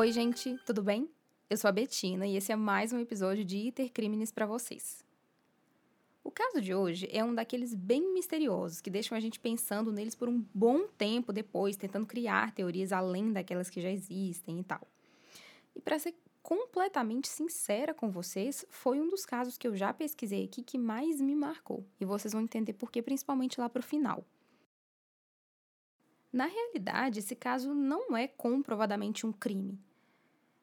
Oi, gente, tudo bem? Eu sou a Betina e esse é mais um episódio de Iter Crimes para vocês. O caso de hoje é um daqueles bem misteriosos que deixam a gente pensando neles por um bom tempo depois, tentando criar teorias além daquelas que já existem e tal. E para ser completamente sincera com vocês, foi um dos casos que eu já pesquisei aqui que mais me marcou. E vocês vão entender por que, principalmente lá para o final. Na realidade, esse caso não é comprovadamente um crime,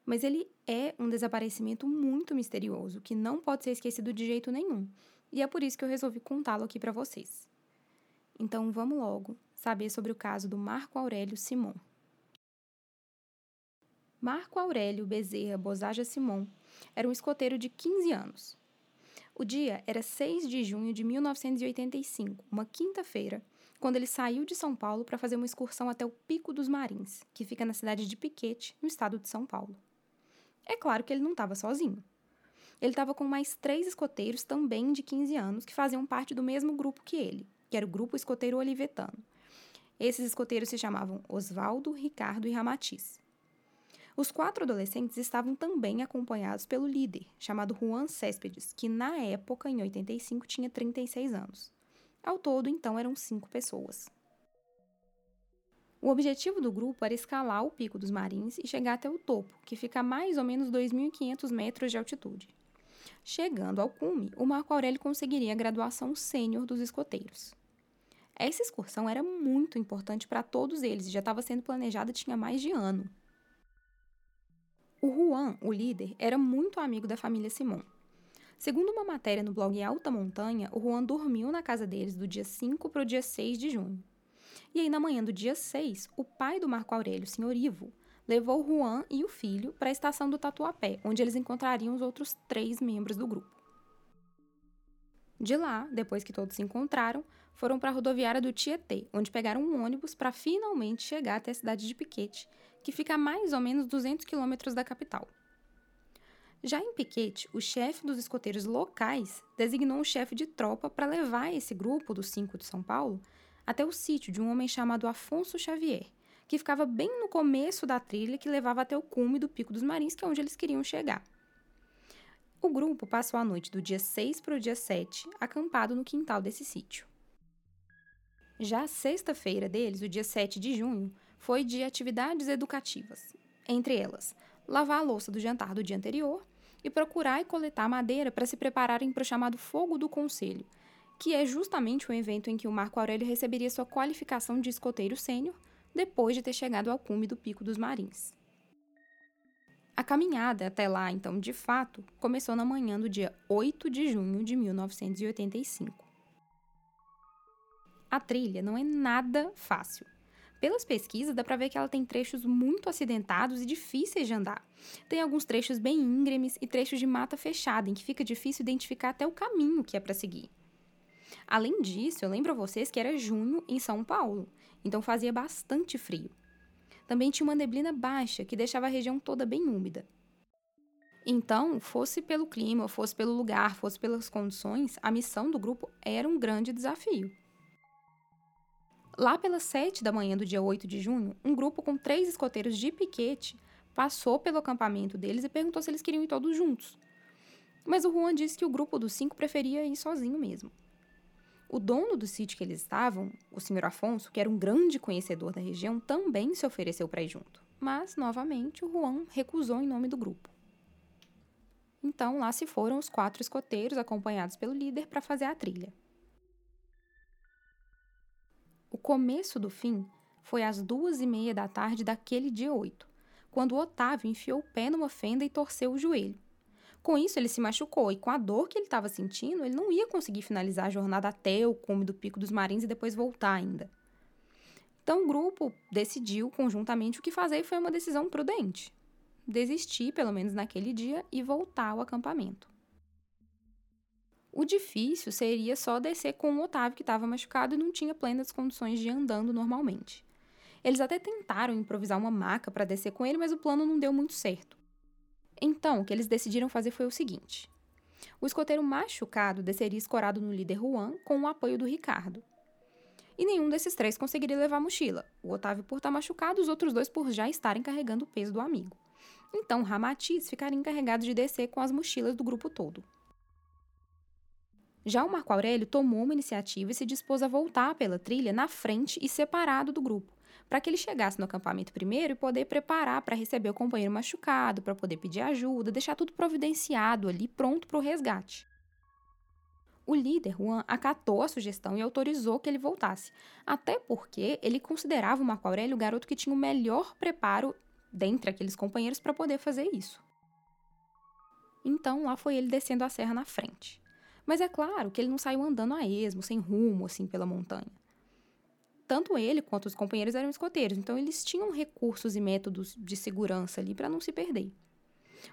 mas ele é um desaparecimento muito misterioso que não pode ser esquecido de jeito nenhum, e é por isso que eu resolvi contá-lo aqui para vocês. Então vamos logo saber sobre o caso do Marco Aurélio Simon. Marco Aurélio Bezerra Bozaja Simon era um escoteiro de 15 anos. O dia era 6 de junho de 1985, uma quinta-feira, quando ele saiu de São Paulo para fazer uma excursão até o Pico dos Marins, que fica na cidade de Piquete, no estado de São Paulo. É claro que ele não estava sozinho. Ele estava com mais três escoteiros também de 15 anos que faziam parte do mesmo grupo que ele, que era o Grupo Escoteiro Olivetano. Esses escoteiros se chamavam Oswaldo, Ricardo e Ramatiz. Os quatro adolescentes estavam também acompanhados pelo líder, chamado Juan Céspedes, que na época, em 85, tinha 36 anos. Ao todo, então, eram cinco pessoas. O objetivo do grupo era escalar o Pico dos Marins e chegar até o topo, que fica a mais ou menos 2.500 metros de altitude. Chegando ao cume, o Marco Aurélio conseguiria a graduação sênior dos escoteiros. Essa excursão era muito importante para todos eles e já estava sendo planejada tinha mais de ano. O Juan, o líder, era muito amigo da família Simon Segundo uma matéria no blog Alta Montanha, o Juan dormiu na casa deles do dia 5 para o dia 6 de junho. E aí, na manhã do dia 6, o pai do Marco Aurélio, senhor Ivo, levou Juan e o filho para a estação do Tatuapé, onde eles encontrariam os outros três membros do grupo. De lá, depois que todos se encontraram, foram para a rodoviária do Tietê, onde pegaram um ônibus para finalmente chegar até a cidade de Piquete, que fica a mais ou menos 200 quilômetros da capital. Já em Piquete, o chefe dos escoteiros locais designou um chefe de tropa para levar esse grupo dos cinco de São Paulo até o sítio de um homem chamado Afonso Xavier, que ficava bem no começo da trilha que levava até o cume do Pico dos Marins, que é onde eles queriam chegar. O grupo passou a noite do dia 6 para o dia 7 acampado no quintal desse sítio. Já a sexta-feira deles, o dia 7 de junho, foi de atividades educativas, entre elas lavar a louça do jantar do dia anterior e procurar e coletar madeira para se prepararem para o chamado Fogo do Conselho, que é justamente o evento em que o Marco Aurélio receberia sua qualificação de escoteiro sênior depois de ter chegado ao cume do Pico dos Marins. A caminhada até lá, então, de fato, começou na manhã do dia 8 de junho de 1985. A trilha não é nada fácil. Pelas pesquisas, dá para ver que ela tem trechos muito acidentados e difíceis de andar. Tem alguns trechos bem íngremes e trechos de mata fechada, em que fica difícil identificar até o caminho que é para seguir. Além disso, eu lembro a vocês que era junho em São Paulo, então fazia bastante frio. Também tinha uma neblina baixa que deixava a região toda bem úmida. Então, fosse pelo clima, fosse pelo lugar, fosse pelas condições, a missão do grupo era um grande desafio. Lá pelas 7 da manhã do dia 8 de junho, um grupo com três escoteiros de piquete passou pelo acampamento deles e perguntou se eles queriam ir todos juntos. Mas o Juan disse que o grupo dos cinco preferia ir sozinho mesmo. O dono do sítio que eles estavam, o senhor Afonso, que era um grande conhecedor da região, também se ofereceu para ir junto. Mas, novamente, o Juan recusou em nome do grupo. Então, lá se foram os quatro escoteiros, acompanhados pelo líder, para fazer a trilha. O começo do fim foi às duas e meia da tarde daquele dia 8, quando Otávio enfiou o pé numa fenda e torceu o joelho. Com isso, ele se machucou e, com a dor que ele estava sentindo, ele não ia conseguir finalizar a jornada até o cume do Pico dos Marins e depois voltar ainda. Então, o grupo decidiu conjuntamente o que fazer e foi uma decisão prudente. Desistir, pelo menos naquele dia, e voltar ao acampamento. O difícil seria só descer com o Otávio, que estava machucado e não tinha plenas condições de andando normalmente. Eles até tentaram improvisar uma maca para descer com ele, mas o plano não deu muito certo. Então, o que eles decidiram fazer foi o seguinte: o escoteiro machucado desceria escorado no líder Juan com o apoio do Ricardo. E nenhum desses três conseguiria levar a mochila. O Otávio por estar tá machucado, os outros dois por já estarem carregando o peso do amigo. Então, Ramatiz ficaria encarregado de descer com as mochilas do grupo todo. Já o Marco Aurélio tomou uma iniciativa e se dispôs a voltar pela trilha na frente e separado do grupo, para que ele chegasse no acampamento primeiro e poder preparar para receber o companheiro machucado, para poder pedir ajuda, deixar tudo providenciado ali, pronto para o resgate. O líder, Juan, acatou a sugestão e autorizou que ele voltasse, até porque ele considerava o Marco Aurélio o garoto que tinha o melhor preparo dentre aqueles companheiros para poder fazer isso. Então lá foi ele descendo a serra na frente. Mas é claro que ele não saiu andando a esmo, sem rumo, assim, pela montanha. Tanto ele quanto os companheiros eram escoteiros, então eles tinham recursos e métodos de segurança ali para não se perder.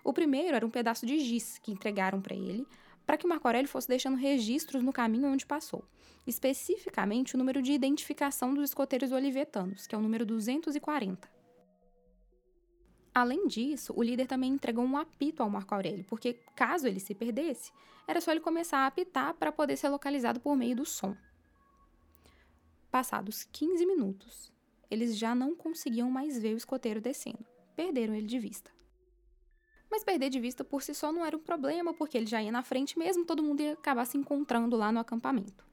O primeiro era um pedaço de giz que entregaram para ele, para que Marco Aurélio fosse deixando registros no caminho onde passou, especificamente o número de identificação dos escoteiros olivetanos, que é o número 240. Além disso, o líder também entregou um apito ao Marco Aurélio, porque caso ele se perdesse, era só ele começar a apitar para poder ser localizado por meio do som. Passados 15 minutos, eles já não conseguiam mais ver o escoteiro descendo. Perderam ele de vista. Mas perder de vista por si só não era um problema, porque ele já ia na frente mesmo, todo mundo ia acabar se encontrando lá no acampamento.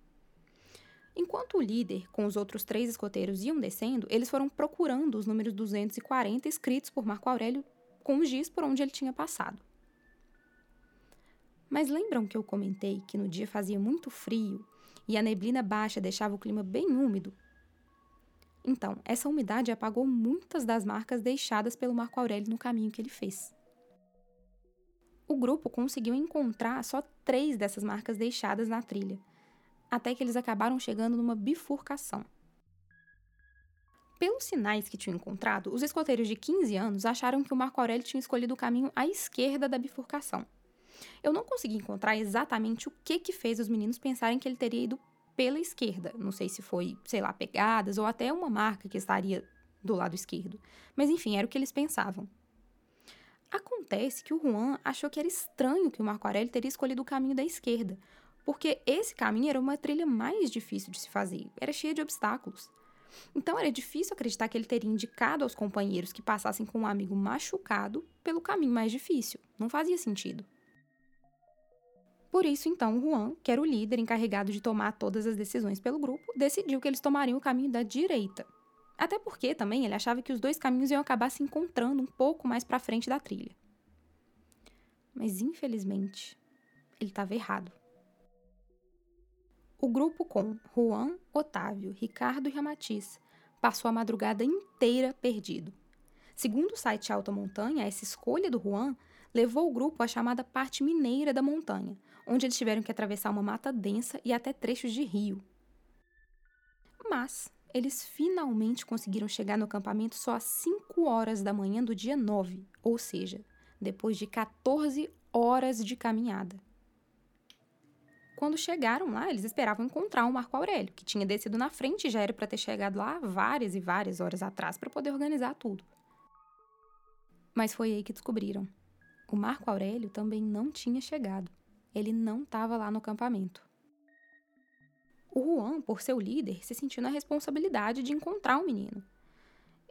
Enquanto o líder, com os outros três escoteiros, iam descendo, eles foram procurando os números 240 escritos por Marco Aurélio com o giz por onde ele tinha passado. Mas lembram que eu comentei que no dia fazia muito frio e a neblina baixa deixava o clima bem úmido? Então, essa umidade apagou muitas das marcas deixadas pelo Marco Aurélio no caminho que ele fez. O grupo conseguiu encontrar só três dessas marcas deixadas na trilha, até que eles acabaram chegando numa bifurcação. Pelos sinais que tinham encontrado, os escoteiros de 15 anos acharam que o Marco Aurélio tinha escolhido o caminho à esquerda da bifurcação. Eu não consegui encontrar exatamente o que que fez os meninos pensarem que ele teria ido pela esquerda. Não sei se foi, sei lá, pegadas ou até uma marca que estaria do lado esquerdo. Mas enfim, era o que eles pensavam. Acontece que o Juan achou que era estranho que o Marco Aurélio teria escolhido o caminho da esquerda, porque esse caminho era uma trilha mais difícil de se fazer, era cheia de obstáculos. Então era difícil acreditar que ele teria indicado aos companheiros que passassem com um amigo machucado pelo caminho mais difícil. Não fazia sentido. Por isso, então, Juan, que era o líder encarregado de tomar todas as decisões pelo grupo, decidiu que eles tomariam o caminho da direita. Até porque também ele achava que os dois caminhos iam acabar se encontrando um pouco mais para frente da trilha. Mas infelizmente, ele estava errado. O grupo com Juan, Otávio, Ricardo e Ramatiz passou a madrugada inteira perdido. Segundo o site Alta Montanha, essa escolha do Juan levou o grupo à chamada parte mineira da montanha, onde eles tiveram que atravessar uma mata densa e até trechos de rio. Mas eles finalmente conseguiram chegar no acampamento só às 5 horas da manhã do dia 9, ou seja, depois de 14 horas de caminhada. Quando chegaram lá, eles esperavam encontrar o Marco Aurélio, que tinha descido na frente e já era para ter chegado lá várias e várias horas atrás para poder organizar tudo. Mas foi aí que descobriram. O Marco Aurélio também não tinha chegado. Ele não estava lá no acampamento. O Juan, por ser o líder, se sentiu na responsabilidade de encontrar o menino.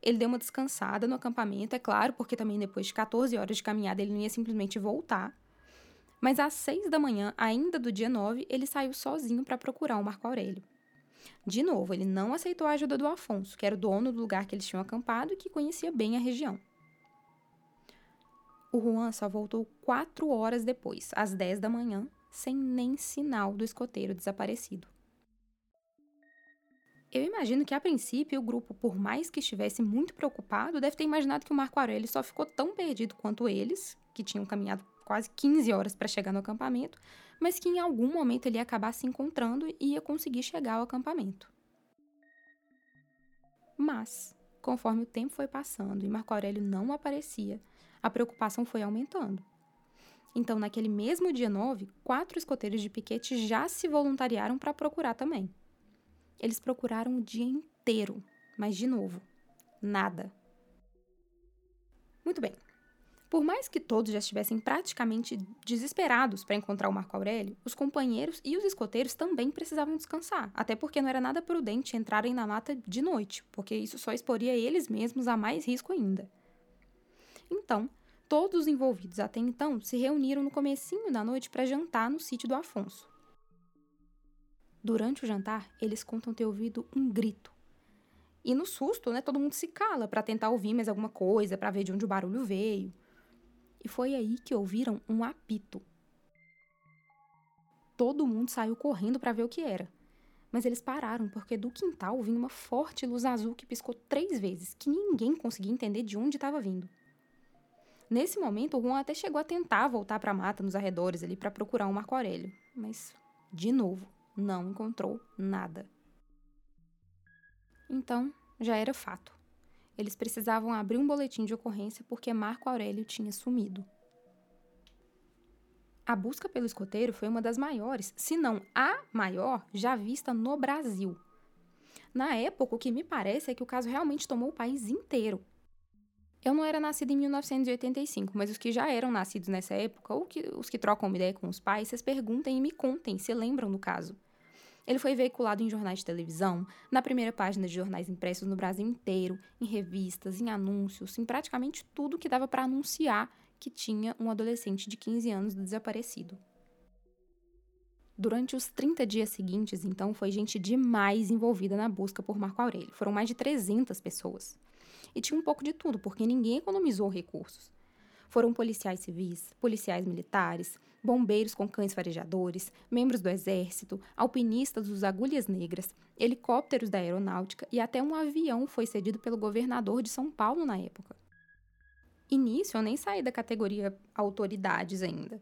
Ele deu uma descansada no acampamento, é claro, porque também depois de 14 horas de caminhada ele não ia simplesmente voltar. Mas às seis da manhã, ainda do dia 9, ele saiu sozinho para procurar o Marco Aurélio. De novo, ele não aceitou a ajuda do Afonso, que era o dono do lugar que eles tinham acampado e que conhecia bem a região. O Juan só voltou quatro horas depois, às 10 da manhã, sem nem sinal do escoteiro desaparecido. Eu imagino que, a princípio, o grupo, por mais que estivesse muito preocupado, deve ter imaginado que o Marco Aurélio só ficou tão perdido quanto eles, que tinham caminhado quase 15 horas para chegar no acampamento, mas que em algum momento ele ia acabar se encontrando e ia conseguir chegar ao acampamento. Mas, conforme o tempo foi passando e Marco Aurélio não aparecia, a preocupação foi aumentando. Então, naquele mesmo dia 9, quatro escoteiros de piquete já se voluntariaram para procurar também. Eles procuraram o dia inteiro, mas de novo, nada. Muito bem, por mais que todos já estivessem praticamente desesperados para encontrar o Marco Aurélio, os companheiros e os escoteiros também precisavam descansar, até porque não era nada prudente entrarem na mata de noite, porque isso só exporia eles mesmos a mais risco ainda. Então, todos os envolvidos até então se reuniram no comecinho da noite para jantar no sítio do Afonso. Durante o jantar, eles contam ter ouvido um grito. E no susto, né, todo mundo se cala para tentar ouvir mais alguma coisa, para ver de onde o barulho veio. E foi aí que ouviram um apito. Todo mundo saiu correndo para ver o que era. Mas eles pararam porque do quintal vinha uma forte luz azul que piscou três vezes, que ninguém conseguia entender de onde estava vindo. Nesse momento, o Juan até chegou a tentar voltar para a mata nos arredores ali para procurar um Marco Aurélio, mas de novo, não encontrou nada. Então, já era fato. Eles precisavam abrir um boletim de ocorrência porque Marco Aurélio tinha sumido. A busca pelo escoteiro foi uma das maiores, se não a maior, já vista no Brasil. Na época, o que me parece é que o caso realmente tomou o país inteiro. Eu não era nascida em 1985, mas os que já eram nascidos nessa época, ou que, os que trocam uma ideia com os pais, vocês perguntem e me contem se lembram do caso. Ele foi veiculado em jornais de televisão, na primeira página de jornais impressos no Brasil inteiro, em revistas, em anúncios, em praticamente tudo que dava para anunciar que tinha um adolescente de 15 anos desaparecido. Durante os 30 dias seguintes, então, foi gente demais envolvida na busca por Marco Aurélio. Foram mais de 300 pessoas. E tinha um pouco de tudo, porque ninguém economizou recursos. Foram policiais civis, policiais militares, bombeiros com cães farejadores, membros do exército, alpinistas dos Agulhas Negras, helicópteros da aeronáutica e até um avião foi cedido pelo governador de São Paulo na época. Início, eu nem saí da categoria autoridades ainda,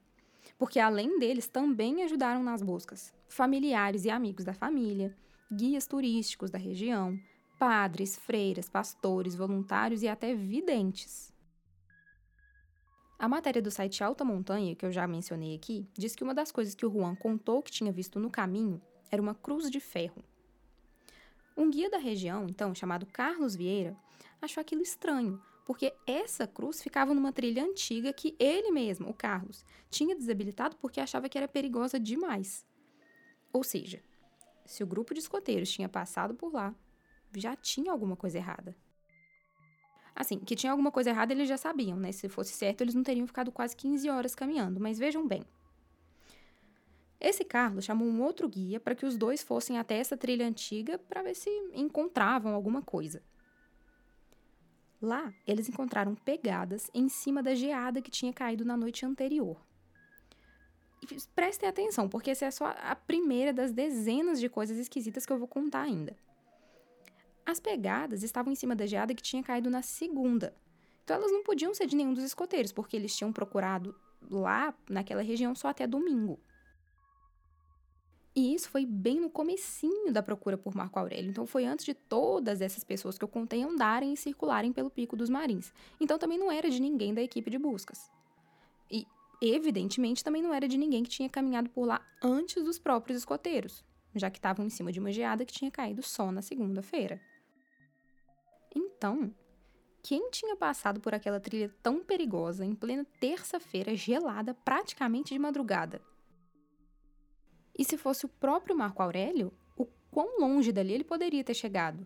porque além deles também ajudaram nas buscas familiares e amigos da família, guias turísticos da região, padres, freiras, pastores, voluntários e até videntes. A matéria do site Alta Montanha, que eu já mencionei aqui, diz que uma das coisas que o Juan contou que tinha visto no caminho era uma cruz de ferro. Um guia da região, então, chamado Carlos Vieira, achou aquilo estranho, porque essa cruz ficava numa trilha antiga que ele mesmo, o Carlos, tinha desabilitado porque achava que era perigosa demais. Ou seja, se o grupo de escoteiros tinha passado por lá, já tinha alguma coisa errada. Assim, que tinha alguma coisa errada eles já sabiam, né? Se fosse certo, eles não teriam ficado quase 15 horas caminhando. Mas vejam bem. Esse Carlos chamou um outro guia para que os dois fossem até essa trilha antiga para ver se encontravam alguma coisa. Lá, eles encontraram pegadas em cima da geada que tinha caído na noite anterior. E prestem atenção, porque essa é só a primeira das dezenas de coisas esquisitas que eu vou contar ainda. As pegadas estavam em cima da geada que tinha caído na segunda. Então elas não podiam ser de nenhum dos escoteiros, porque eles tinham procurado lá, naquela região, só até domingo. E isso foi bem no comecinho da procura por Marco Aurélio. Então foi antes de todas essas pessoas que eu contei andarem e circularem pelo Pico dos Marins. Então também não era de ninguém da equipe de buscas. E, evidentemente, também não era de ninguém que tinha caminhado por lá antes dos próprios escoteiros, já que estavam em cima de uma geada que tinha caído só na segunda-feira. Então, quem tinha passado por aquela trilha tão perigosa em plena terça-feira gelada, praticamente de madrugada? E se fosse o próprio Marco Aurélio, o quão longe dali ele poderia ter chegado?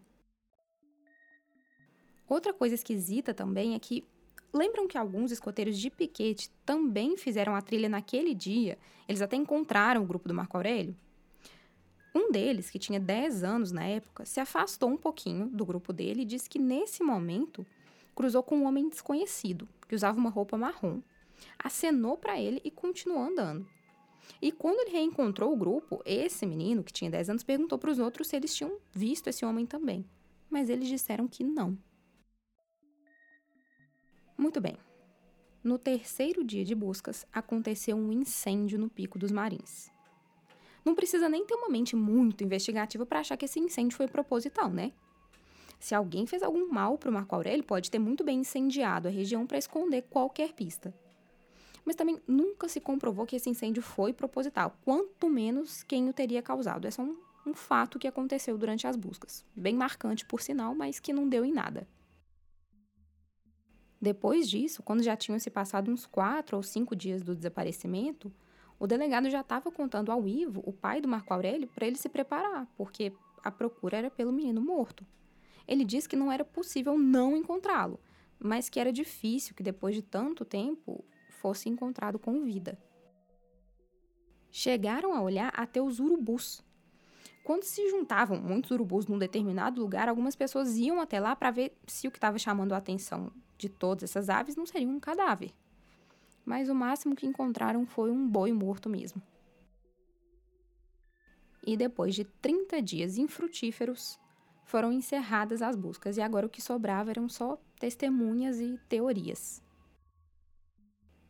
Outra coisa esquisita também é que lembram que alguns escoteiros de piquete também fizeram a trilha naquele dia? Eles até encontraram o grupo do Marco Aurélio? Um deles, que tinha 10 anos na época, se afastou um pouquinho do grupo dele e disse que nesse momento cruzou com um homem desconhecido, que usava uma roupa marrom, acenou para ele e continuou andando. E quando ele reencontrou o grupo, esse menino, que tinha 10 anos, perguntou para os outros se eles tinham visto esse homem também. Mas eles disseram que não. Muito bem. No terceiro dia de buscas, aconteceu um incêndio no Pico dos Marins. Não precisa nem ter uma mente muito investigativa para achar que esse incêndio foi proposital, né? Se alguém fez algum mal para o Marco Aurélio, pode ter muito bem incendiado a região para esconder qualquer pista. Mas também nunca se comprovou que esse incêndio foi proposital, quanto menos quem o teria causado. É só um, um fato que aconteceu durante as buscas. Bem marcante, por sinal, mas que não deu em nada. Depois disso, quando já tinham se passado uns quatro ou cinco dias do desaparecimento, o delegado já estava contando ao Ivo, o pai do Marco Aurélio, para ele se preparar, porque a procura era pelo menino morto. Ele disse que não era possível não encontrá-lo, mas que era difícil que depois de tanto tempo fosse encontrado com vida. Chegaram a olhar até os urubus. Quando se juntavam muitos urubus num determinado lugar, algumas pessoas iam até lá para ver se o que estava chamando a atenção de todas essas aves não seria um cadáver. Mas o máximo que encontraram foi um boi morto mesmo. E depois de 30 dias infrutíferos, foram encerradas as buscas e agora o que sobrava eram só testemunhas e teorias.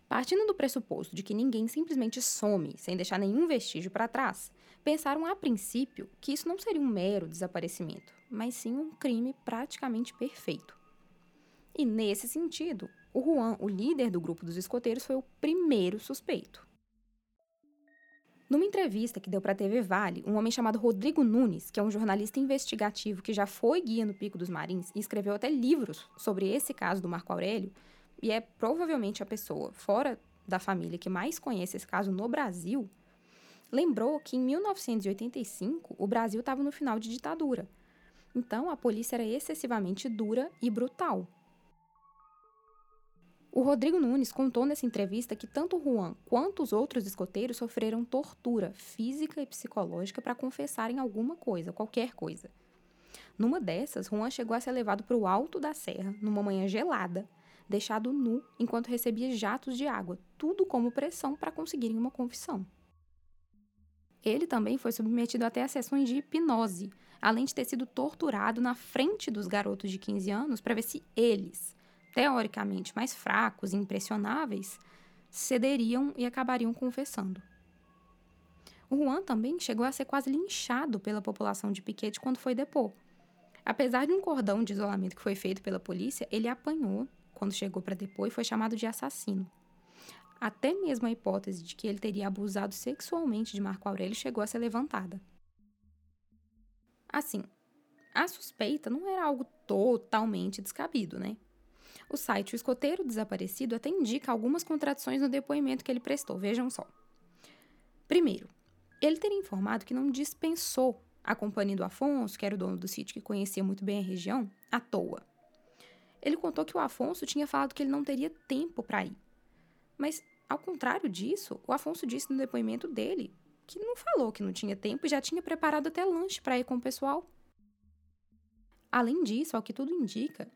Partindo do pressuposto de que ninguém simplesmente some sem deixar nenhum vestígio para trás, pensaram a princípio que isso não seria um mero desaparecimento, mas sim um crime praticamente perfeito. E nesse sentido, o Juan, o líder do grupo dos escoteiros, foi o primeiro suspeito. Numa entrevista que deu para a TV Vale, um homem chamado Rodrigo Nunes, que é um jornalista investigativo que já foi guia no Pico dos Marins e escreveu até livros sobre esse caso do Marco Aurélio, e é provavelmente a pessoa fora da família que mais conhece esse caso no Brasil, lembrou que em 1985 o Brasil estava no final de ditadura. Então a polícia era excessivamente dura e brutal. O Rodrigo Nunes contou nessa entrevista que tanto Juan quanto os outros escoteiros sofreram tortura física e psicológica para confessarem alguma coisa, qualquer coisa. Numa dessas, Juan chegou a ser levado para o alto da serra, numa manhã gelada, deixado nu enquanto recebia jatos de água, tudo como pressão para conseguirem uma confissão. Ele também foi submetido até a sessões de hipnose, além de ter sido torturado na frente dos garotos de 15 anos para ver se eles, teoricamente mais fracos e impressionáveis, cederiam e acabariam confessando. O Juan também chegou a ser quase linchado pela população de Piquete quando foi depor. Apesar de um cordão de isolamento que foi feito pela polícia, ele apanhou quando chegou para depor e foi chamado de assassino. Até mesmo a hipótese de que ele teria abusado sexualmente de Marco Aurélio chegou a ser levantada. Assim, a suspeita não era algo totalmente descabido, né? O site O Escoteiro Desaparecido até indica algumas contradições no depoimento que ele prestou. Vejam só. Primeiro, ele teria informado que não dispensou a companhia do Afonso, que era o dono do sítio que conhecia muito bem a região, à toa. Ele contou que o Afonso tinha falado que ele não teria tempo para ir. Mas, ao contrário disso, o Afonso disse no depoimento dele que não falou que não tinha tempo e já tinha preparado até lanche para ir com o pessoal. Além disso, ao que tudo indica,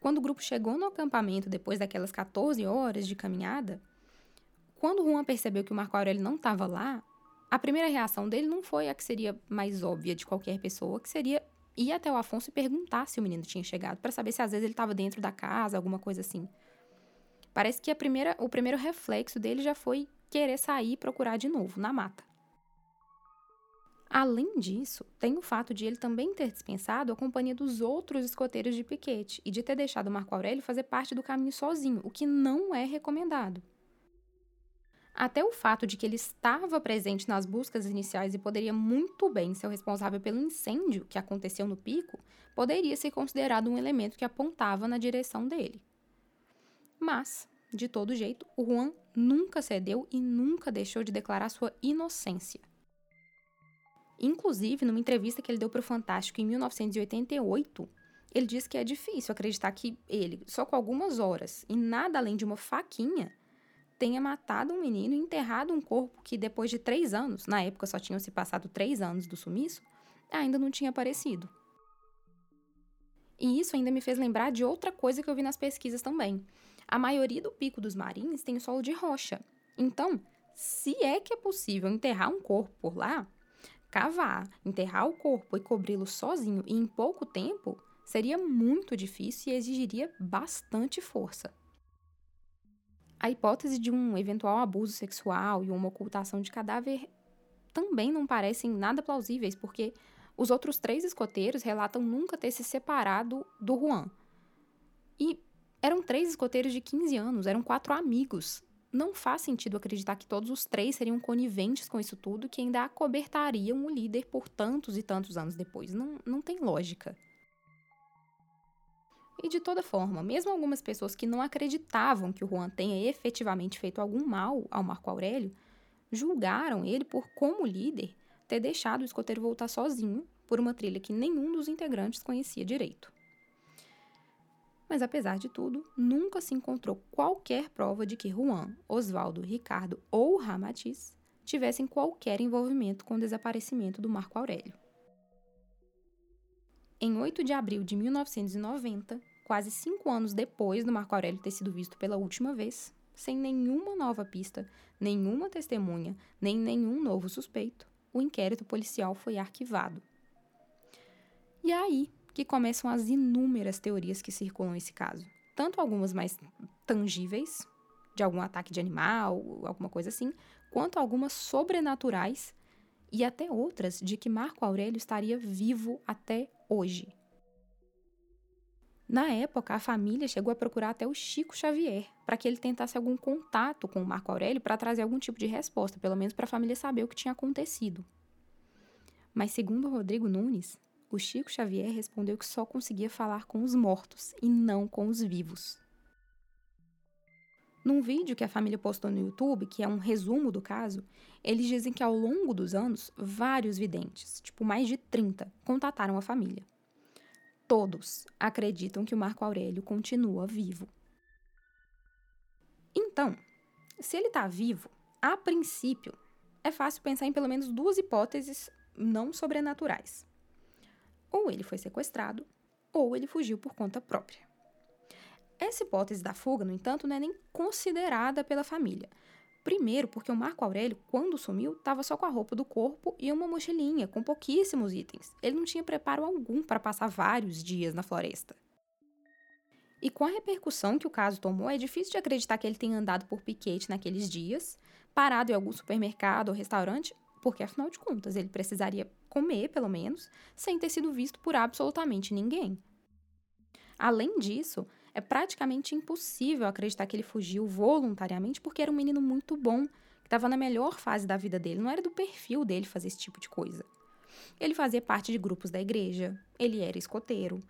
quando o grupo chegou no acampamento depois daquelas 14 horas de caminhada, quando Juan percebeu que o Marco Aurélio não estava lá, a primeira reação dele não foi a que seria mais óbvia de qualquer pessoa, que seria ir até o Afonso e perguntar se o menino tinha chegado, para saber se às vezes ele estava dentro da casa, alguma coisa assim. Parece que primeira, o primeiro reflexo dele já foi querer sair e procurar de novo, na mata. Além disso, tem o fato de ele também ter dispensado a companhia dos outros escoteiros de piquete e de ter deixado Marco Aurélio fazer parte do caminho sozinho, o que não é recomendado. Até o fato de que ele estava presente nas buscas iniciais e poderia muito bem ser o responsável pelo incêndio que aconteceu no pico, poderia ser considerado um elemento que apontava na direção dele. Mas, de todo jeito, o Juan nunca cedeu e nunca deixou de declarar sua inocência. Inclusive, numa entrevista que ele deu para o Fantástico em 1988, ele disse que é difícil acreditar que ele, só com algumas horas e nada além de uma faquinha, tenha matado um menino e enterrado um corpo que, depois de três anos, na época só tinham se passado três anos do sumiço, ainda não tinha aparecido. E isso ainda me fez lembrar de outra coisa que eu vi nas pesquisas também. A maioria do pico dos marins tem solo de rocha. Então, se é que é possível enterrar um corpo por lá, Cavar, enterrar o corpo e cobri-lo sozinho e em pouco tempo seria muito difícil e exigiria bastante força. A hipótese de um eventual abuso sexual e uma ocultação de cadáver também não parecem nada plausíveis, porque os outros três escoteiros relatam nunca ter se separado do Juan. E eram três escoteiros de 15 anos, eram quatro amigos não faz sentido acreditar que todos os três seriam coniventes com isso tudo que ainda acobertariam o líder por tantos e tantos anos depois. Não, não tem lógica. E de toda forma, mesmo algumas pessoas que não acreditavam que o Juan tenha efetivamente feito algum mal ao Marco Aurélio, julgaram ele por, como líder, ter deixado o escoteiro voltar sozinho por uma trilha que nenhum dos integrantes conhecia direito. Mas apesar de tudo, nunca se encontrou qualquer prova de que Juan, Oswaldo, Ricardo ou Ramatiz tivessem qualquer envolvimento com o desaparecimento do Marco Aurélio. Em 8 de abril de 1990, quase cinco anos depois do Marco Aurélio ter sido visto pela última vez, sem nenhuma nova pista, nenhuma testemunha, nem nenhum novo suspeito, o inquérito policial foi arquivado. E aí que começam as inúmeras teorias que circulam esse caso. Tanto algumas mais tangíveis, de algum ataque de animal, alguma coisa assim, quanto algumas sobrenaturais e até outras de que Marco Aurélio estaria vivo até hoje. Na época, a família chegou a procurar até o Chico Xavier para que ele tentasse algum contato com o Marco Aurélio para trazer algum tipo de resposta, pelo menos para a família saber o que tinha acontecido. Mas, segundo Rodrigo Nunes, o Chico Xavier respondeu que só conseguia falar com os mortos e não com os vivos. Num vídeo que a família postou no YouTube, que é um resumo do caso, eles dizem que ao longo dos anos, vários videntes, tipo mais de 30, contataram a família. Todos acreditam que o Marco Aurélio continua vivo. Então, se ele está vivo, a princípio, é fácil pensar em pelo menos duas hipóteses não sobrenaturais. Ou ele foi sequestrado, ou ele fugiu por conta própria. Essa hipótese da fuga, no entanto, não é nem considerada pela família. Primeiro, porque o Marco Aurélio, quando sumiu, estava só com a roupa do corpo e uma mochilinha com pouquíssimos itens. Ele não tinha preparo algum para passar vários dias na floresta. E com a repercussão que o caso tomou, é difícil de acreditar que ele tenha andado por piquete naqueles dias, parado em algum supermercado ou restaurante, porque afinal de contas ele precisaria comer, pelo menos, sem ter sido visto por absolutamente ninguém. Além disso, é praticamente impossível acreditar que ele fugiu voluntariamente porque era um menino muito bom, que estava na melhor fase da vida dele. Não era do perfil dele fazer esse tipo de coisa. Ele fazia parte de grupos da igreja, ele era escoteiro.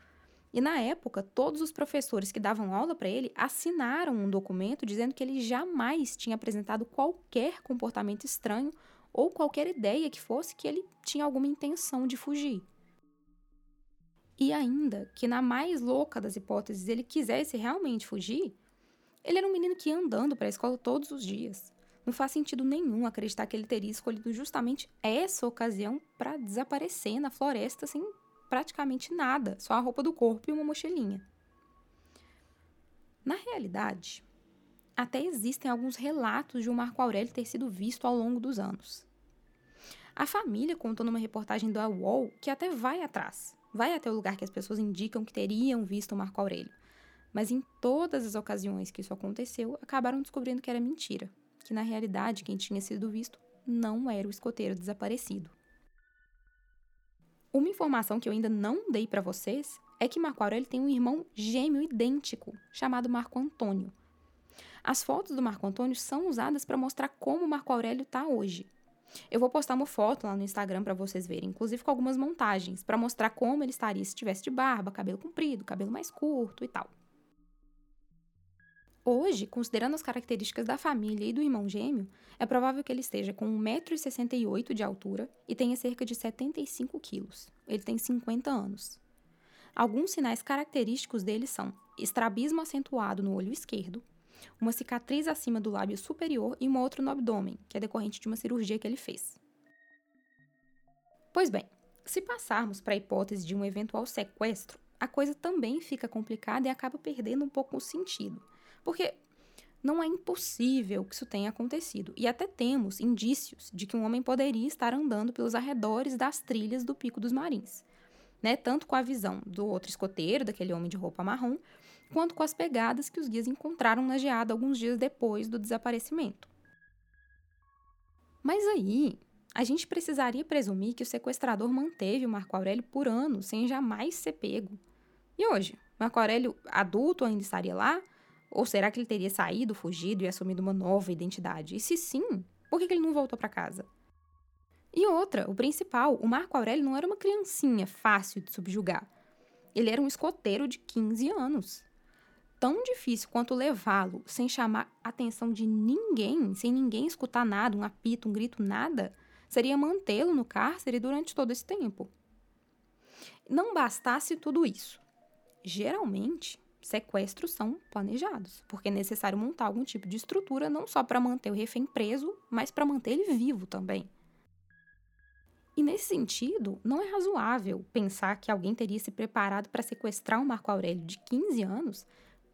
E na época, todos os professores que davam aula para ele assinaram um documento dizendo que ele jamais tinha apresentado qualquer comportamento estranho ou qualquer ideia que fosse que ele tinha alguma intenção de fugir. E ainda que, na mais louca das hipóteses, ele quisesse realmente fugir, ele era um menino que ia andando para a escola todos os dias. Não faz sentido nenhum acreditar que ele teria escolhido justamente essa ocasião para desaparecer na floresta sem praticamente nada, só a roupa do corpo e uma mochilinha. Na realidade, até existem alguns relatos de o Marco Aurélio ter sido visto ao longo dos anos. A família contou numa reportagem do UOL que até vai atrás, vai até o lugar que as pessoas indicam que teriam visto o Marco Aurélio. Mas em todas as ocasiões que isso aconteceu, acabaram descobrindo que era mentira, que na realidade quem tinha sido visto não era o escoteiro desaparecido. Uma informação que eu ainda não dei para vocês é que Marco Aurélio tem um irmão gêmeo idêntico, chamado Marco Antônio. As fotos do Marco Antônio são usadas para mostrar como Marco Aurélio está hoje. Eu vou postar uma foto lá no Instagram para vocês verem, inclusive com algumas montagens, para mostrar como ele estaria se tivesse de barba, cabelo comprido, cabelo mais curto e tal. Hoje, considerando as características da família e do irmão gêmeo, é provável que ele esteja com 1,68m de altura e tenha cerca de 75 quilos. Ele tem 50 anos. Alguns sinais característicos dele são estrabismo acentuado no olho esquerdo, uma cicatriz acima do lábio superior e uma outra no abdômen, que é decorrente de uma cirurgia que ele fez. Pois bem, se passarmos para a hipótese de um eventual sequestro, a coisa também fica complicada e acaba perdendo um pouco o sentido. Porque não é impossível que isso tenha acontecido, e até temos indícios de que um homem poderia estar andando pelos arredores das trilhas do Pico dos Marins, né? Tanto com a visão do outro escoteiro, daquele homem de roupa marrom, quanto com as pegadas que os guias encontraram na geada alguns dias depois do desaparecimento. Mas aí, a gente precisaria presumir que o sequestrador manteve o Marco Aurélio por anos sem jamais ser pego. E hoje, Marco Aurélio adulto ainda estaria lá? Ou será que ele teria saído, fugido e assumido uma nova identidade? E se sim, por que ele não voltou para casa? E outra, o principal, o Marco Aurélio não era uma criancinha fácil de subjugar. Ele era um escoteiro de 15 anos tão difícil quanto levá-lo sem chamar atenção de ninguém, sem ninguém escutar nada, um apito, um grito, nada, seria mantê-lo no cárcere durante todo esse tempo. Não bastasse tudo isso. Geralmente, sequestros são planejados, porque é necessário montar algum tipo de estrutura não só para manter o refém preso, mas para manter ele vivo também. E nesse sentido, não é razoável pensar que alguém teria se preparado para sequestrar um Marco Aurélio de 15 anos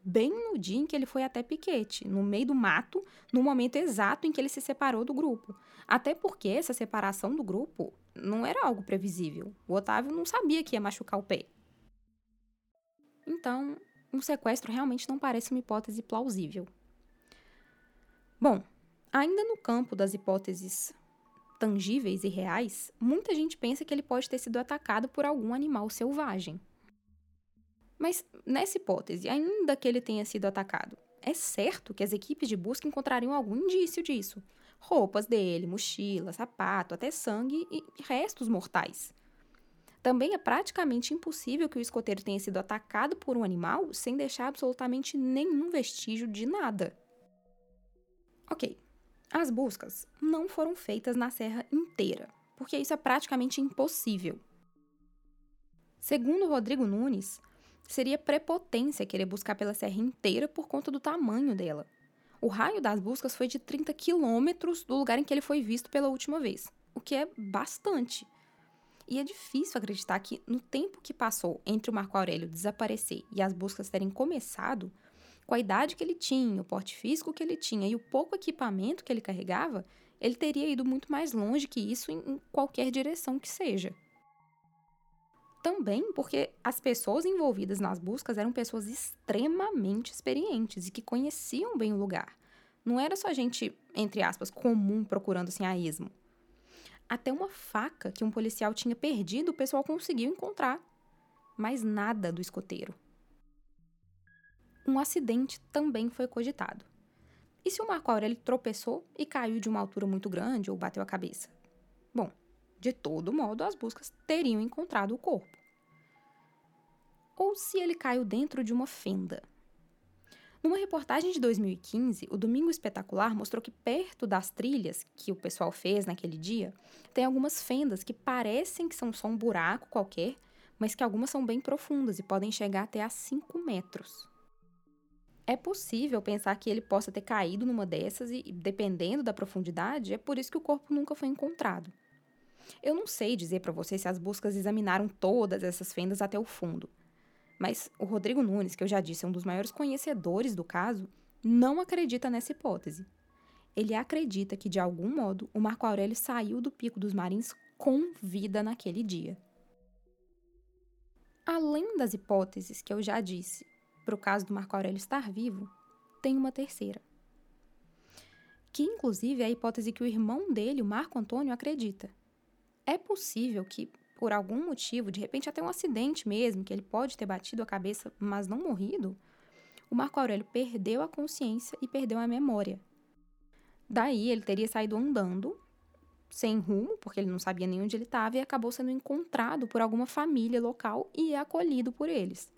bem no dia em que ele foi até Piquete, no meio do mato, no momento exato em que ele se separou do grupo. Até porque essa separação do grupo não era algo previsível. O Otávio não sabia que ia machucar o pé. Então, um sequestro realmente não parece uma hipótese plausível. Bom, ainda no campo das hipóteses tangíveis e reais, muita gente pensa que ele pode ter sido atacado por algum animal selvagem. Mas, nessa hipótese, ainda que ele tenha sido atacado, é certo que as equipes de busca encontrariam algum indício disso. Roupas dele, mochila, sapato, até sangue e restos mortais. Também é praticamente impossível que o escoteiro tenha sido atacado por um animal sem deixar absolutamente nenhum vestígio de nada. Ok, as buscas não foram feitas na serra inteira, porque isso é praticamente impossível. Segundo Rodrigo Nunes, seria prepotência querer buscar pela serra inteira por conta do tamanho dela. O raio das buscas foi de 30 quilômetros do lugar em que ele foi visto pela última vez, o que é bastante. E é difícil acreditar que, no tempo que passou entre o Marco Aurélio desaparecer e as buscas terem começado, com a idade que ele tinha, o porte físico que ele tinha e o pouco equipamento que ele carregava, ele teria ido muito mais longe que isso em qualquer direção que seja. Também porque as pessoas envolvidas nas buscas eram pessoas extremamente experientes e que conheciam bem o lugar. Não era só gente, entre aspas, comum procurando assim a esmo. Até uma faca que um policial tinha perdido, o pessoal conseguiu encontrar. Mas nada do escoteiro. Um acidente também foi cogitado. E se o Marco Aurélio tropeçou e caiu de uma altura muito grande ou bateu a cabeça? Bom, de todo modo, as buscas teriam encontrado o corpo. Ou se ele caiu dentro de uma fenda? Numa reportagem de 2015, o Domingo Espetacular mostrou que perto das trilhas que o pessoal fez naquele dia, tem algumas fendas que parecem que são só um buraco qualquer, mas que algumas são bem profundas e podem chegar até a 5 metros. É possível pensar que ele possa ter caído numa dessas e, dependendo da profundidade, é por isso que o corpo nunca foi encontrado. Eu não sei dizer para você se as buscas examinaram todas essas fendas até o fundo, mas o Rodrigo Nunes, que eu já disse é um dos maiores conhecedores do caso, não acredita nessa hipótese. Ele acredita que, de algum modo, o Marco Aurélio saiu do Pico dos Marins com vida naquele dia. Além das hipóteses que eu já disse para o caso do Marco Aurélio estar vivo, tem uma terceira. Que, inclusive, é a hipótese que o irmão dele, o Marco Antônio, acredita. É possível que, por algum motivo, de repente até um acidente mesmo, que ele pode ter batido a cabeça, mas não morrido, o Marco Aurélio perdeu a consciência e perdeu a memória. Daí ele teria saído andando, sem rumo, porque ele não sabia nem onde ele estava, e acabou sendo encontrado por alguma família local e acolhido por eles.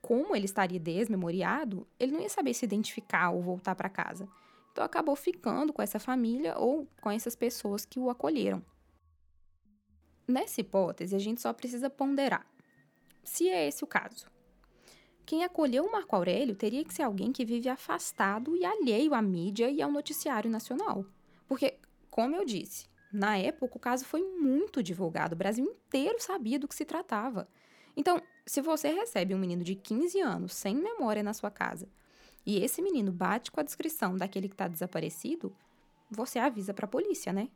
Como ele estaria desmemoriado, ele não ia saber se identificar ou voltar para casa. Então acabou ficando com essa família ou com essas pessoas que o acolheram. Nessa hipótese, a gente só precisa ponderar. Se é esse o caso, quem acolheu o Marco Aurélio teria que ser alguém que vive afastado e alheio à mídia e ao noticiário nacional. Porque, como eu disse, na época o caso foi muito divulgado, o Brasil inteiro sabia do que se tratava. Então, se você recebe um menino de 15 anos sem memória na sua casa e esse menino bate com a descrição daquele que está desaparecido, você avisa para a polícia, né?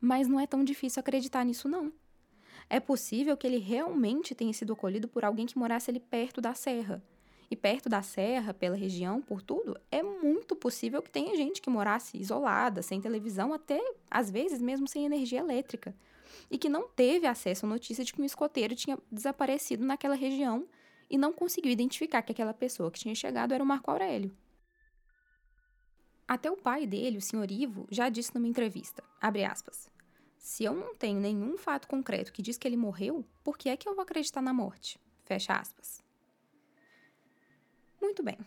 Mas não é tão difícil acreditar nisso, não. É possível que ele realmente tenha sido acolhido por alguém que morasse ali perto da serra. E perto da serra, pela região, por tudo, é muito possível que tenha gente que morasse isolada, sem televisão, até às vezes mesmo sem energia elétrica. E que não teve acesso à notícia de que um escoteiro tinha desaparecido naquela região e não conseguiu identificar que aquela pessoa que tinha chegado era o Marco Aurélio. Até o pai dele, o senhor Ivo, já disse numa entrevista, aspas, se eu não tenho nenhum fato concreto que diz que ele morreu, por que é que eu vou acreditar na morte? Fecha aspas. Muito bem.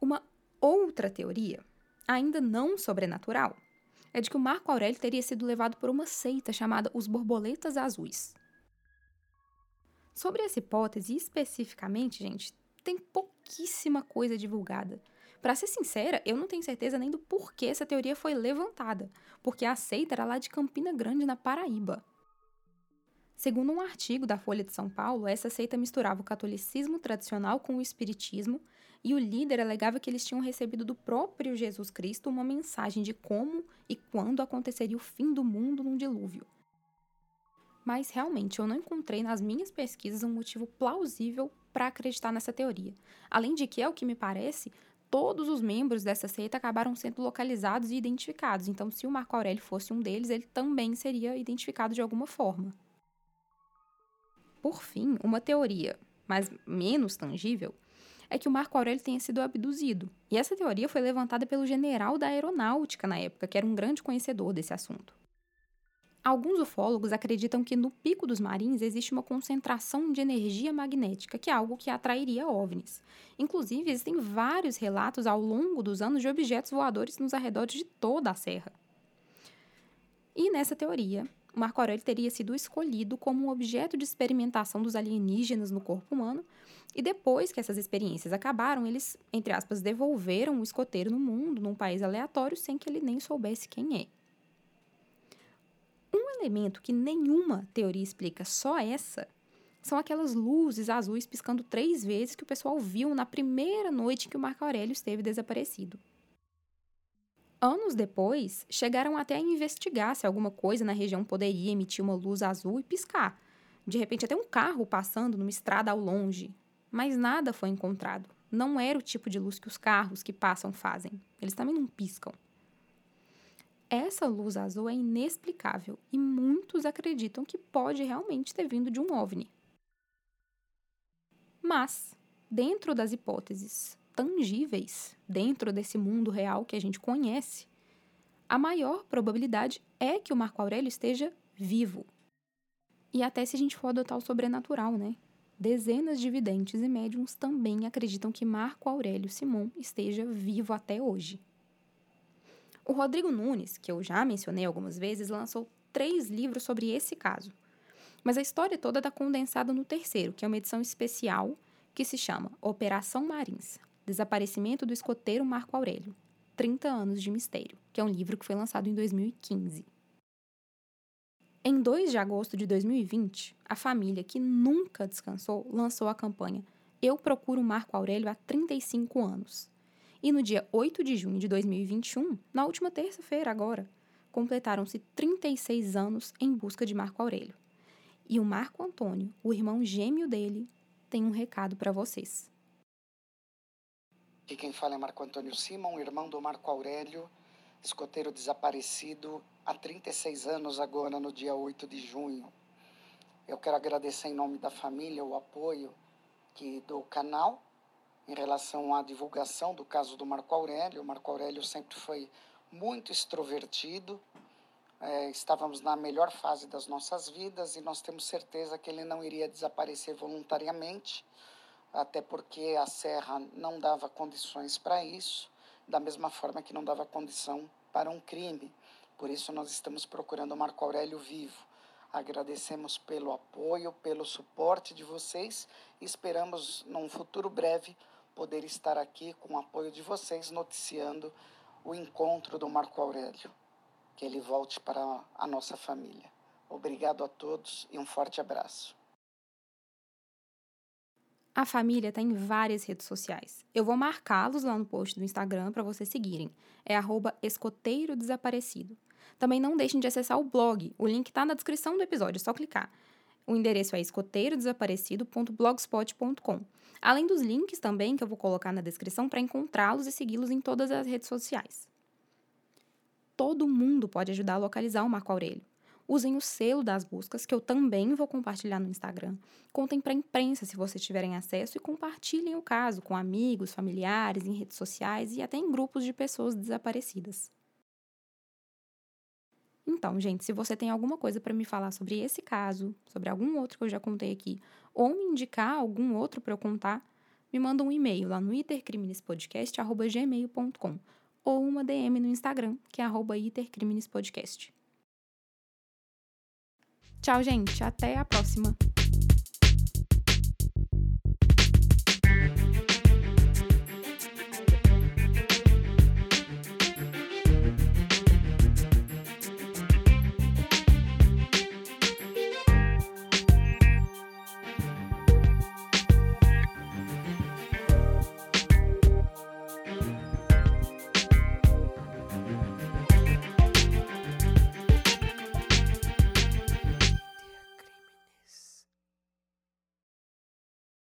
Uma outra teoria, ainda não sobrenatural, é de que o Marco Aurélio teria sido levado por uma seita chamada os Borboletas Azuis. Sobre essa hipótese especificamente, gente, tem pouquíssima coisa divulgada. Para ser sincera, eu não tenho certeza nem do porquê essa teoria foi levantada, porque a seita era lá de Campina Grande, na Paraíba. Segundo um artigo da Folha de São Paulo, essa seita misturava o catolicismo tradicional com o espiritismo, e o líder alegava que eles tinham recebido do próprio Jesus Cristo uma mensagem de como e quando aconteceria o fim do mundo num dilúvio. Mas realmente eu não encontrei nas minhas pesquisas um motivo plausível para acreditar nessa teoria. Além de que, é o que me parece, todos os membros dessa seita acabaram sendo localizados e identificados. Então, se o Marco Aurélio fosse um deles, ele também seria identificado de alguma forma. Por fim, uma teoria, mas menos tangível, é que o Marco Aurélio tenha sido abduzido. E essa teoria foi levantada pelo general da aeronáutica na época, que era um grande conhecedor desse assunto. Alguns ufólogos acreditam que no Pico dos Marins existe uma concentração de energia magnética, que é algo que atrairia ovnis. Inclusive, existem vários relatos ao longo dos anos de objetos voadores nos arredores de toda a serra. E nessa teoria, Marco Aurélio teria sido escolhido como um objeto de experimentação dos alienígenas no corpo humano, e depois que essas experiências acabaram, eles, entre aspas, devolveram o escoteiro no mundo, num país aleatório, sem que ele nem soubesse quem é. Elemento que nenhuma teoria explica, só essa, são aquelas luzes azuis piscando três vezes que o pessoal viu na primeira noite que o Marco Aurélio esteve desaparecido. Anos depois, chegaram até a investigar se alguma coisa na região poderia emitir uma luz azul e piscar. De repente, até um carro passando numa estrada ao longe. Mas nada foi encontrado. Não era o tipo de luz que os carros que passam fazem. Eles também não piscam. Essa luz azul é inexplicável e muitos acreditam que pode realmente ter vindo de um OVNI. Mas, dentro das hipóteses tangíveis, dentro desse mundo real que a gente conhece, a maior probabilidade é que o Marco Aurélio esteja vivo. E até se a gente for adotar o sobrenatural, né? Dezenas de videntes e médiums também acreditam que Marco Aurélio Simon esteja vivo até hoje. O Rodrigo Nunes, que eu já mencionei algumas vezes, lançou três livros sobre esse caso. Mas a história toda está condensada no terceiro, que é uma edição especial que se chama Operação Marins Desaparecimento do escoteiro Marco Aurélio 30 anos de mistério, que é um livro que foi lançado em 2015. Em 2 de agosto de 2020, a família que nunca descansou lançou a campanha Eu Procuro Marco Aurélio há 35 anos, e no dia 8 de junho de 2021, na última terça-feira agora, completaram-se 36 anos em busca de Marco Aurélio. E o Marco Antônio, o irmão gêmeo dele, tem um recado para vocês. E quem fala é Marco Antônio Simon, irmão do Marco Aurélio, escoteiro desaparecido há 36 anos agora, no dia 8 de junho. Eu quero agradecer em nome da família o apoio que do canal em relação à divulgação do caso do Marco Aurélio. O Marco Aurélio sempre foi muito extrovertido, é, estávamos na melhor fase das nossas vidas e nós temos certeza que ele não iria desaparecer voluntariamente, até porque a Serra não dava condições para isso, da mesma forma que não dava condição para um crime. Por isso nós estamos procurando o Marco Aurélio vivo. Agradecemos pelo apoio, pelo suporte de vocês e esperamos, num futuro breve, poder estar aqui com o apoio de vocês, noticiando o encontro do Marco Aurélio. Que ele volte para a nossa família. Obrigado a todos e um forte abraço. A família está em várias redes sociais. Eu vou marcá-los lá no post do Instagram para vocês seguirem. É escoteiro desaparecido. Também não deixem de acessar o blog. O link está na descrição do episódio, é só clicar. O endereço é escoteirodesaparecido.blogspot.com. Além dos links também que eu vou colocar na descrição para encontrá-los e segui-los em todas as redes sociais. Todo mundo pode ajudar a localizar o Marco Aurélio. Usem o selo das buscas, que eu também vou compartilhar no Instagram. Contem para a imprensa se vocês tiverem acesso e compartilhem o caso com amigos, familiares, em redes sociais e até em grupos de pessoas desaparecidas. Então, gente, se você tem alguma coisa para me falar sobre esse caso, sobre algum outro que eu já contei aqui, ou me indicar algum outro para eu contar, me manda um e-mail lá no itercriminespodcast.gmail.com ou uma DM no Instagram, que é arroba itercriminespodcast. Tchau, gente. Até a próxima.